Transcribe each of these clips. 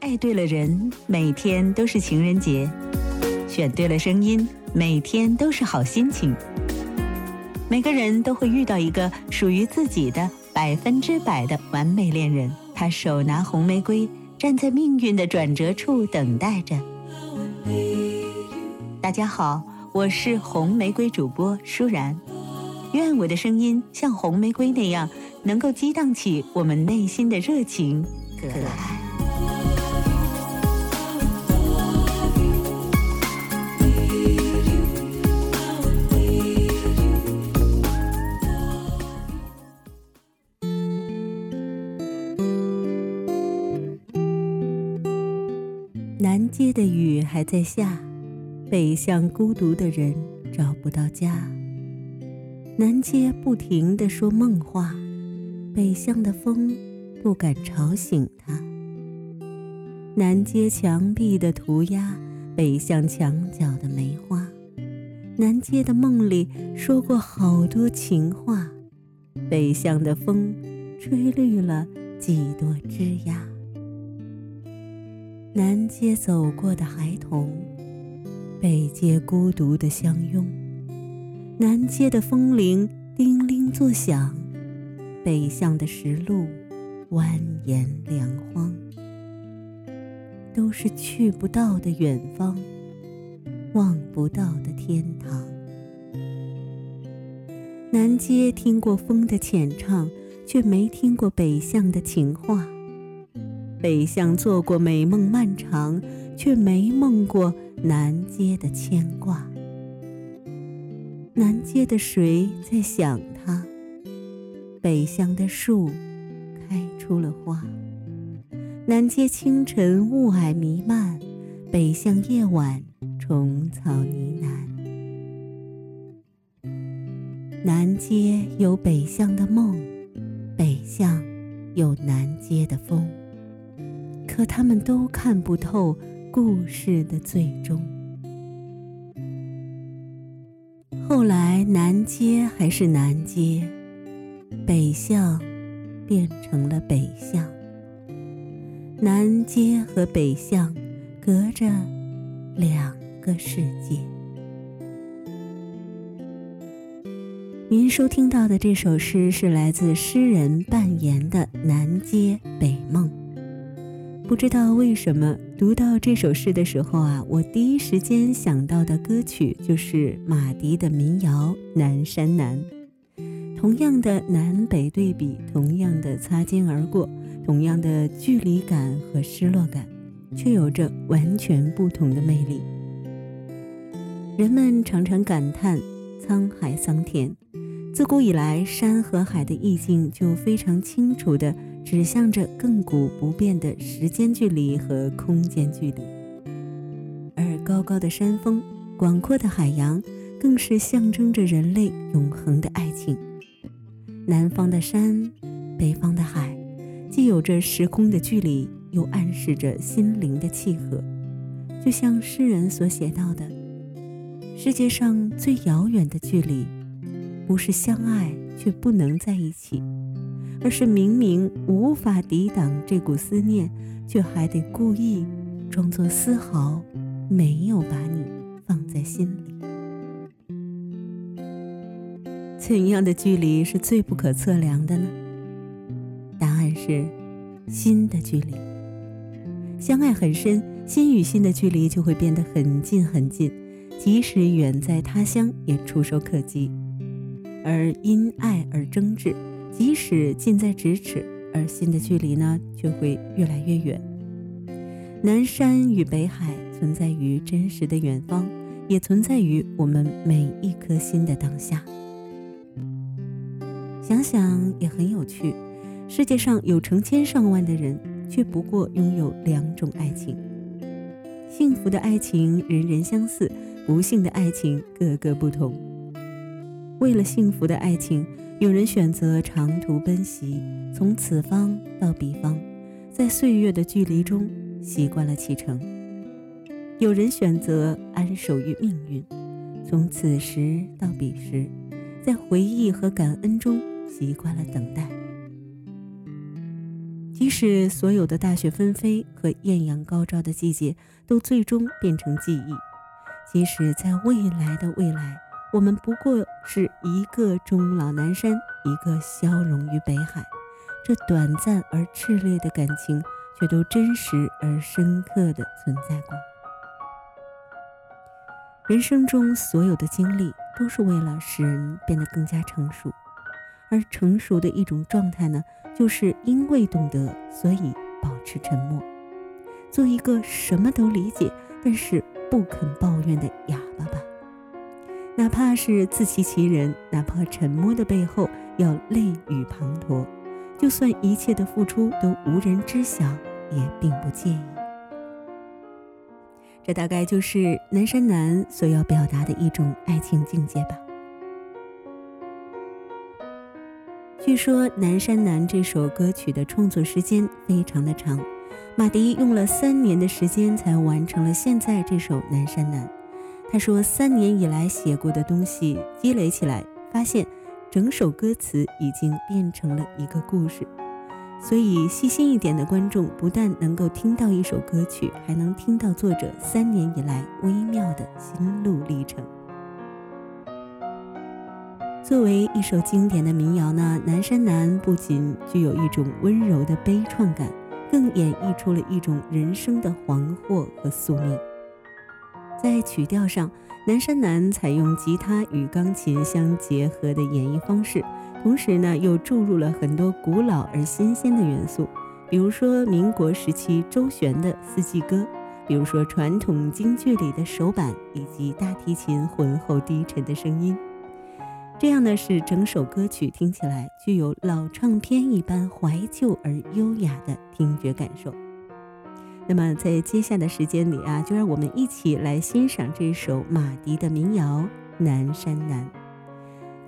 爱对了人，每天都是情人节；选对了声音，每天都是好心情。每个人都会遇到一个属于自己的。百分之百的完美恋人，他手拿红玫瑰，站在命运的转折处等待着。大家好，我是红玫瑰主播舒然，愿我的声音像红玫瑰那样，能够激荡起我们内心的热情、可爱。南街的雨还在下，北向孤独的人找不到家。南街不停地说梦话，北向的风不敢吵醒他。南街墙壁的涂鸦，北向墙角的梅花。南街的梦里说过好多情话，北向的风吹绿了几朵枝桠。南街走过的孩童，北街孤独的相拥。南街的风铃叮铃作响，北向的石路蜿蜒凉荒。都是去不到的远方，望不到的天堂。南街听过风的浅唱，却没听过北向的情话。北向做过美梦漫长，却没梦过南街的牵挂。南街的谁在想他？北向的树开出了花。南街清晨雾霭弥漫，北向夜晚虫草呢喃。南街有北向的梦，北向有南街的风。可他们都看不透故事的最终。后来，南街还是南街，北巷变成了北巷。南街和北巷隔着两个世界。您收听到的这首诗是来自诗人半言的《南街北梦》。不知道为什么读到这首诗的时候啊，我第一时间想到的歌曲就是马迪的民谣《南山南》。同样的南北对比，同样的擦肩而过，同样的距离感和失落感，却有着完全不同的魅力。人们常常感叹沧海桑田，自古以来，山和海的意境就非常清楚的指向着亘古不变的时间距离和空间距离，而高高的山峰、广阔的海洋，更是象征着人类永恒的爱情。南方的山，北方的海，既有着时空的距离，又暗示着心灵的契合。就像诗人所写到的：“世界上最遥远的距离，不是相爱却不能在一起，而是明明无法抵挡这股思念，却还得故意装作丝毫没有把你放在心里。”怎样的距离是最不可测量的呢？答案是心的距离。相爱很深，心与心的距离就会变得很近很近，即使远在他乡也触手可及；而因爱而争执，即使近在咫尺，而心的距离呢，却会越来越远。南山与北海存在于真实的远方，也存在于我们每一颗心的当下。想想也很有趣，世界上有成千上万的人，却不过拥有两种爱情。幸福的爱情人人相似，不幸的爱情个个不同。为了幸福的爱情，有人选择长途奔袭，从此方到彼方，在岁月的距离中习惯了启程；有人选择安守于命运，从此时到彼时，在回忆和感恩中。习惯了等待，即使所有的大雪纷飞和艳阳高照的季节都最终变成记忆，即使在未来的未来，我们不过是一个终老南山，一个消融于北海，这短暂而炽烈的感情，却都真实而深刻的存在过。人生中所有的经历，都是为了使人变得更加成熟。而成熟的一种状态呢，就是因为懂得，所以保持沉默，做一个什么都理解，但是不肯抱怨的哑巴吧。哪怕是自欺欺人，哪怕沉默的背后要泪雨滂沱，就算一切的付出都无人知晓，也并不介意。这大概就是南山南所要表达的一种爱情境界吧。据说《南山南》这首歌曲的创作时间非常的长，马迪用了三年的时间才完成了现在这首《南山南》。他说，三年以来写过的东西积累起来，发现整首歌词已经变成了一个故事。所以细心一点的观众，不但能够听到一首歌曲，还能听到作者三年以来微妙的心路历程。作为一首经典的民谣呢，《南山南》不仅具有一种温柔的悲怆感，更演绎出了一种人生的惶惑和宿命。在曲调上，《南山南》采用吉他与钢琴相结合的演绎方式，同时呢，又注入了很多古老而新鲜的元素，比如说民国时期周璇的四季歌，比如说传统京剧里的手板，以及大提琴浑厚低沉的声音。这样呢，使整首歌曲听起来具有老唱片一般怀旧而优雅的听觉感受。那么，在接下的时间里啊，就让我们一起来欣赏这首马迪的民谣《南山南》。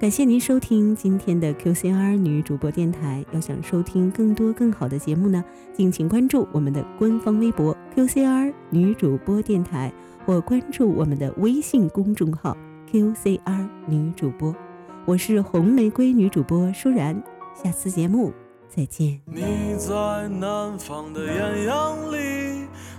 感谢您收听今天的 QCR 女主播电台。要想收听更多更好的节目呢，敬请关注我们的官方微博 QCR 女主播电台，或关注我们的微信公众号 QCR 女主播。我是红玫瑰女主播舒然，下次节目再见。你在南方的艳阳里，